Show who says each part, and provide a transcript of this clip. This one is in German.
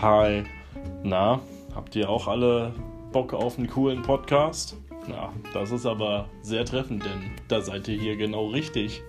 Speaker 1: Hi. Na, habt ihr auch alle Bock auf einen coolen Podcast? Na, das ist aber sehr treffend, denn da seid ihr hier genau richtig.